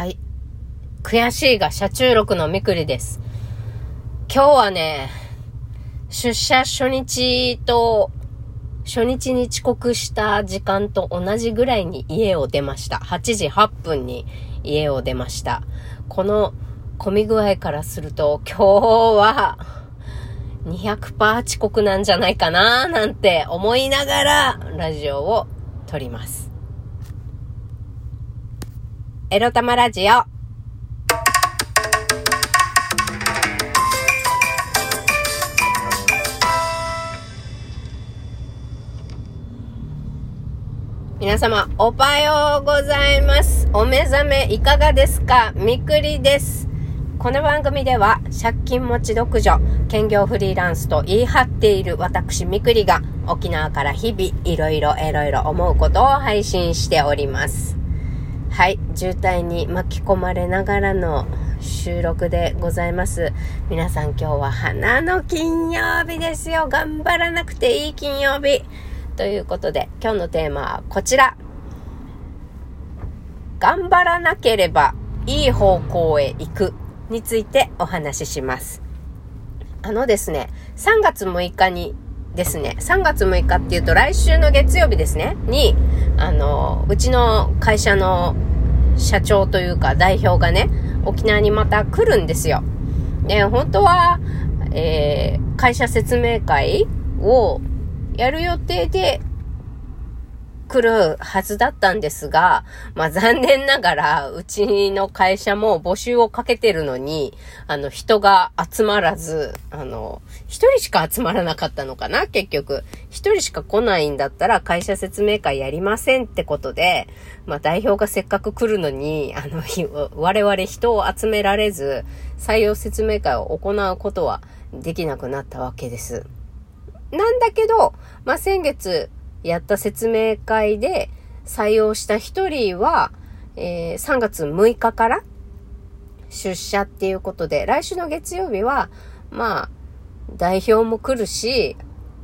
はい。悔しいが車中録のみくりです。今日はね、出社初日と、初日に遅刻した時間と同じぐらいに家を出ました。8時8分に家を出ました。この混み具合からすると、今日は200%遅刻なんじゃないかななんて思いながらラジオを撮ります。エロ玉ラジオ。皆様、おはようございます。お目覚めいかがですか？みくりです。この番組では、借金持ち独女、兼業フリーランスと言い張っている私みくりが、沖縄から日々、いろいろいろいろ思うことを配信しております。はい、渋滞に巻き込まれながらの収録でございます。皆さん今日は花の金曜日ですよ。頑張らなくていい金曜日。ということで、今日のテーマはこちら。頑張らなければいい方向へ行くについてお話しします。あのですね、3月6日にですね、3月6日っていうと来週の月曜日ですね、に、あの、うちの会社の社長というか代表がね、沖縄にまた来るんですよ。で、本当は、えー、会社説明会をやる予定で来るはずだったんですが、まあ残念ながら、うちの会社も募集をかけてるのに、あの、人が集まらず、あの、一人しか集まらなかったのかな結局。一人しか来ないんだったら会社説明会やりませんってことで、まあ代表がせっかく来るのに、あの、我々人を集められず、採用説明会を行うことはできなくなったわけです。なんだけど、まあ先月、やった説明会で採用した一人は、えー、3月6日から出社っていうことで、来週の月曜日は、まあ、代表も来るし、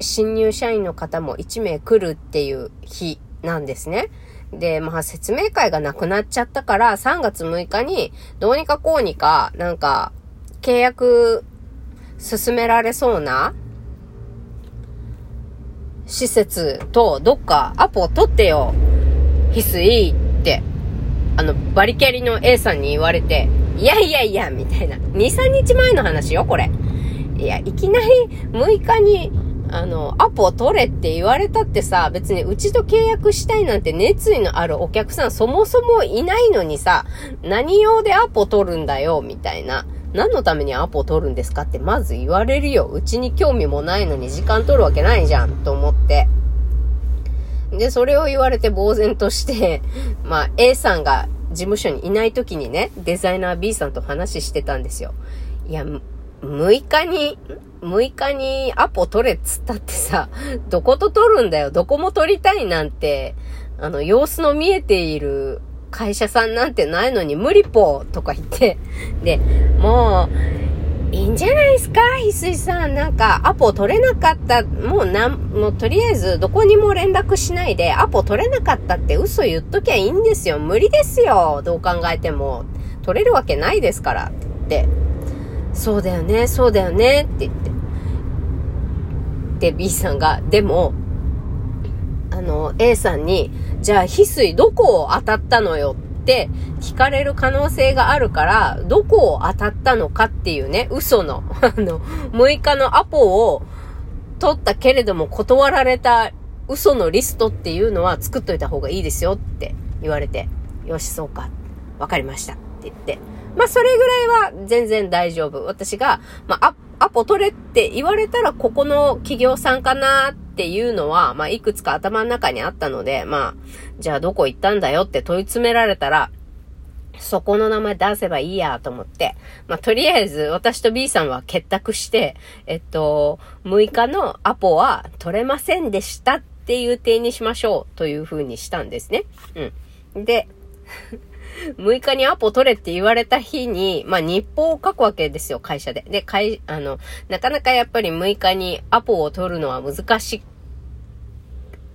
新入社員の方も1名来るっていう日なんですね。で、まあ説明会がなくなっちゃったから、3月6日にどうにかこうにか、なんか、契約進められそうな施設とどっかアポを取ってよ。翡翠って、あの、バリキャリの A さんに言われて、いやいやいや、みたいな。2、3日前の話よ、これ。いや、いきなり6日に、あの、アポを取れって言われたってさ、別にうちと契約したいなんて熱意のあるお客さんそもそもいないのにさ、何用でアポ取るんだよ、みたいな。何のためにアポを取るんですかってまず言われるよ。うちに興味もないのに時間取るわけないじゃん、と思って。で、それを言われて呆然として、まあ、A さんが事務所にいない時にね、デザイナー B さんと話してたんですよ。いや、6日に、6日にアポ取れっつったってさ、どこと取るんだよ。どこも取りたいなんて、あの、様子の見えている会社さんなんてないのに無理ぽとか言って、で、もう、いいんじゃないですか？翡翠さん。なんか、アポ取れなかった。もうなん、もうとりあえずどこにも連絡しないで、アポ取れなかったって嘘言っときゃいいんですよ。無理ですよ。どう考えても。取れるわけないですから。って言って。そうだよね、そうだよね。って言って。で、B さんが、でも、あの、A さんに、じゃあ、翡翠どこを当たったのよって聞かれる可能性があるから、どこを当たったのかっていうね、嘘の、あの、6日のアポを取ったけれども断られた嘘のリストっていうのは作っといた方がいいですよって言われて、よし、そうか。わかりました。って言って。まあ、それぐらいは全然大丈夫。私が、まあ、アポ取れって言われたら、ここの企業さんかなってていうのは、まあ、いくつか頭の中にあったので、まあ、じゃあどこ行ったんだよって問い詰められたら、そこの名前出せばいいやと思って、まあ、とりあえず私と B さんは結託して、えっと、6日のアポは取れませんでしたっていう点にしましょうという風にしたんですね。うん。で、6日にアポ取れって言われた日に、まあ日報を書くわけですよ、会社で。で、会、あの、なかなかやっぱり6日にアポを取るのは難し、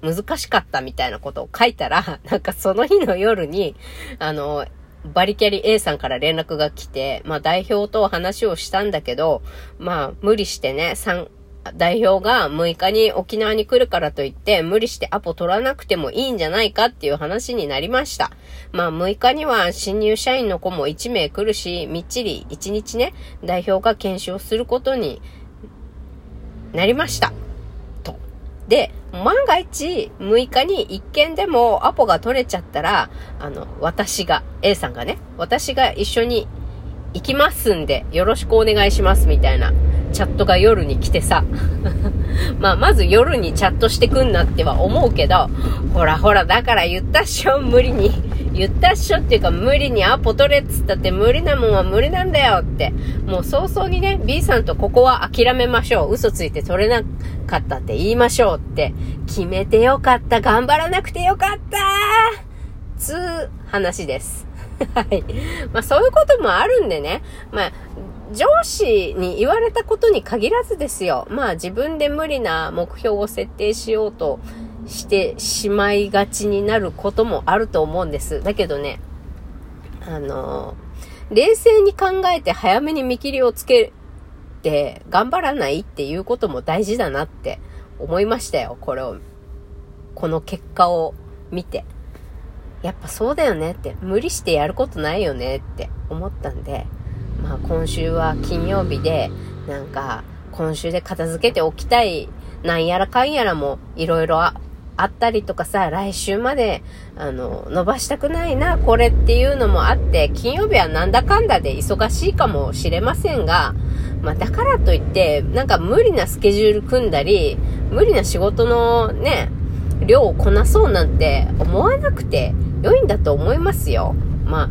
難しかったみたいなことを書いたら、なんかその日の夜に、あの、バリキャリ A さんから連絡が来て、まあ代表と話をしたんだけど、まあ無理してね、3、代表が6日に沖縄に来るからといって無理してアポ取らなくてもいいんじゃないかっていう話になりました。まあ6日には新入社員の子も1名来るし、みっちり1日ね、代表が検証することになりました。と。で、万が一6日に1件でもアポが取れちゃったら、あの、私が、A さんがね、私が一緒に行きますんで、よろしくお願いしますみたいなチャットが夜に来てさ。まあ、まず夜にチャットしてくんなっては思うけど、ほらほら、だから言ったっしょ、無理に。言ったっしょっていうか、無理にアポ取れっつったって無理なもんは無理なんだよって。もう早々にね、B さんとここは諦めましょう。嘘ついて取れなかったって言いましょうって。決めてよかった。頑張らなくてよかったつう話です。はい。まあそういうこともあるんでね。まあ上司に言われたことに限らずですよ。まあ自分で無理な目標を設定しようとしてしまいがちになることもあると思うんです。だけどね、あの、冷静に考えて早めに見切りをつけて頑張らないっていうことも大事だなって思いましたよ。これを、この結果を見て。やっぱそうだよねって、無理してやることないよねって思ったんで、まあ今週は金曜日で、なんか今週で片付けておきたい、なんやらかんやらもいろいろあったりとかさ、来週まで、あの、伸ばしたくないな、これっていうのもあって、金曜日はなんだかんだで忙しいかもしれませんが、まあだからといって、なんか無理なスケジュール組んだり、無理な仕事のね、量をこなそうなんて思わなくて良いんだと思いますよ。まあ、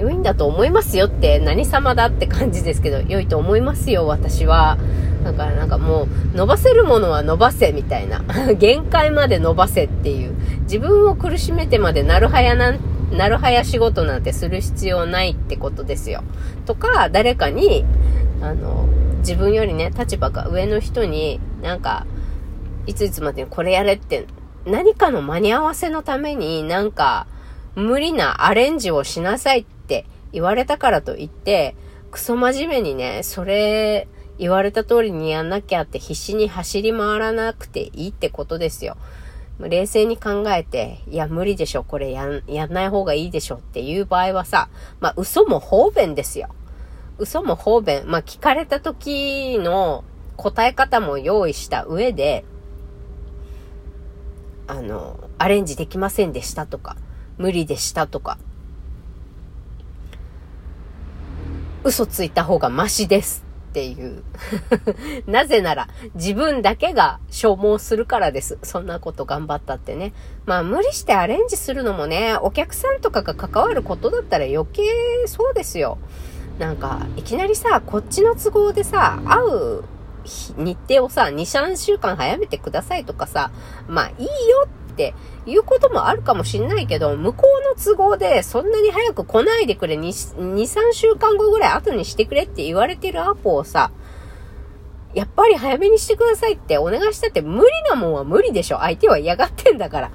良いんだと思いますよって何様だって感じですけど、良いと思いますよ、私は。だからなんかもう、伸ばせるものは伸ばせみたいな。限界まで伸ばせっていう。自分を苦しめてまでなるはやなん、なるはや仕事なんてする必要ないってことですよ。とか、誰かに、あの、自分よりね、立場が上の人に、なんか、いついつまでにこれやれって、何かの間に合わせのためになんか、無理なアレンジをしなさいって言われたからといって、クソ真面目にね、それ言われた通りにやんなきゃって必死に走り回らなくていいってことですよ。冷静に考えて、いや、無理でしょ、これやん、やんない方がいいでしょっていう場合はさ、まあ、嘘も方便ですよ。嘘も方便。まあ、聞かれた時の答え方も用意した上で、あの、アレンジできませんでしたとか、無理でしたとか、嘘ついた方がマシですっていう。なぜなら、自分だけが消耗するからです。そんなこと頑張ったってね。まあ無理してアレンジするのもね、お客さんとかが関わることだったら余計そうですよ。なんか、いきなりさ、こっちの都合でさ、会う日程をさ、2、3週間早めてくださいとかさ、まあいいよっっていうこともあるかもしんないけど、向こうの都合でそんなに早く来ないでくれ、2、2 3週間後ぐらい後にしてくれって言われてるアポをさ、やっぱり早めにしてくださいってお願いしたって無理なもんは無理でしょ。相手は嫌がってんだから。っ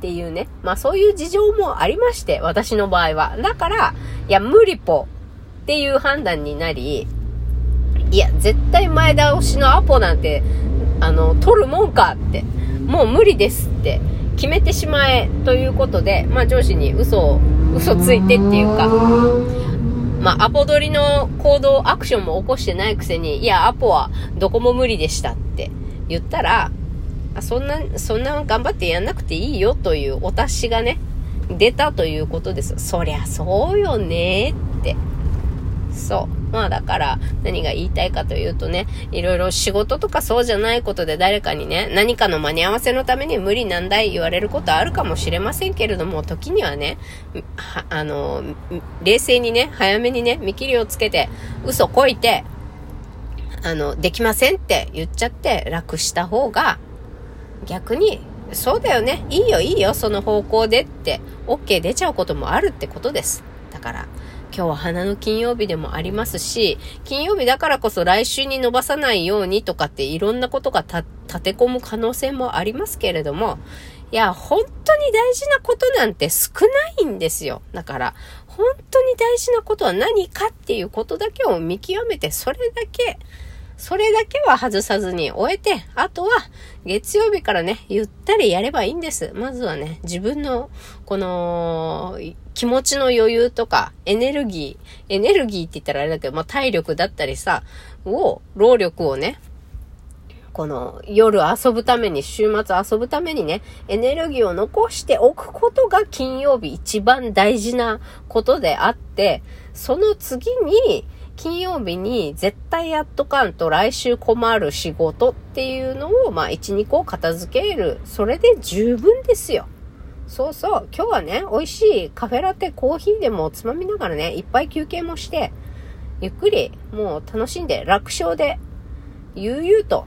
ていうね。まあそういう事情もありまして、私の場合は。だから、いや、無理ぽっていう判断になり、いや、絶対前倒しのアポなんて、あの、取るもんかって、もう無理ですって決めてしまえということで、まあ上司に嘘を、嘘ついてっていうか、まあアポ取りの行動、アクションも起こしてないくせに、いや、アポはどこも無理でしたって言ったら、そんな、そんな頑張ってやんなくていいよというお達しがね、出たということです。そりゃそうよねって。そう。まあだから何が言いたいかというとね、いろいろ仕事とかそうじゃないことで誰かにね、何かの間に合わせのために無理難題言われることあるかもしれませんけれども、時にはね、あの、冷静にね、早めにね、見切りをつけて、嘘こいて、あの、できませんって言っちゃって楽した方が、逆に、そうだよね、いいよいいよ、その方向でって、OK 出ちゃうこともあるってことです。だから、今日は花の金曜日でもありますし、金曜日だからこそ来週に伸ばさないようにとかっていろんなことが立て込む可能性もありますけれども、いや、本当に大事なことなんて少ないんですよ。だから、本当に大事なことは何かっていうことだけを見極めて、それだけ、それだけは外さずに終えて、あとは月曜日からね、ゆったりやればいいんです。まずはね、自分の、この、気持ちの余裕とか、エネルギー、エネルギーって言ったらあれだけど、まあ、体力だったりさ、を、労力をね、この夜遊ぶために、週末遊ぶためにね、エネルギーを残しておくことが金曜日一番大事なことであって、その次に、金曜日に絶対やっとかんと来週困る仕事っていうのを、まあ、1、2個片付ける。それで十分ですよ。そうそう。今日はね、美味しいカフェラテ、コーヒーでもつまみながらね、いっぱい休憩もして、ゆっくり、もう楽しんで、楽勝で、悠々と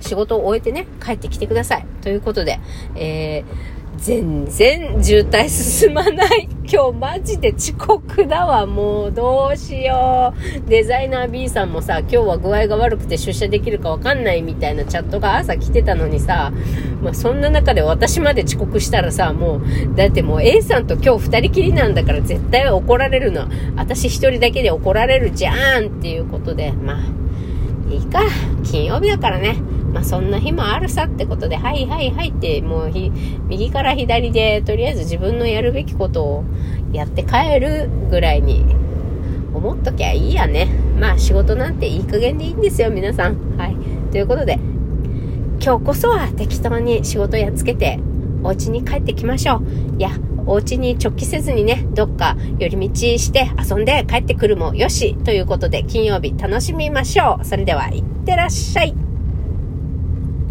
仕事を終えてね、帰ってきてください。ということで、えー、全然渋滞進まない。今日マジで遅刻だわ。もうどうしよう。デザイナー B さんもさ、今日は具合が悪くて出社できるかわかんないみたいなチャットが朝来てたのにさ、まあ、そんな中で私まで遅刻したらさ、もう、だってもう A さんと今日二人きりなんだから絶対怒られるの。私一人だけで怒られるじゃんっていうことで、まあ、いいか。金曜日だからね。まあそんな日もあるさってことで、はいはいはいって、もう右から左で、とりあえず自分のやるべきことをやって帰るぐらいに思っときゃいいやね。まあ仕事なんていい加減でいいんですよ、皆さん。はい。ということで、今日こそは適当に仕事やっつけて、お家に帰ってきましょう。いや、お家に直帰せずにね、どっか寄り道して遊んで帰ってくるもよし。ということで、金曜日楽しみましょう。それでは、いってらっしゃい。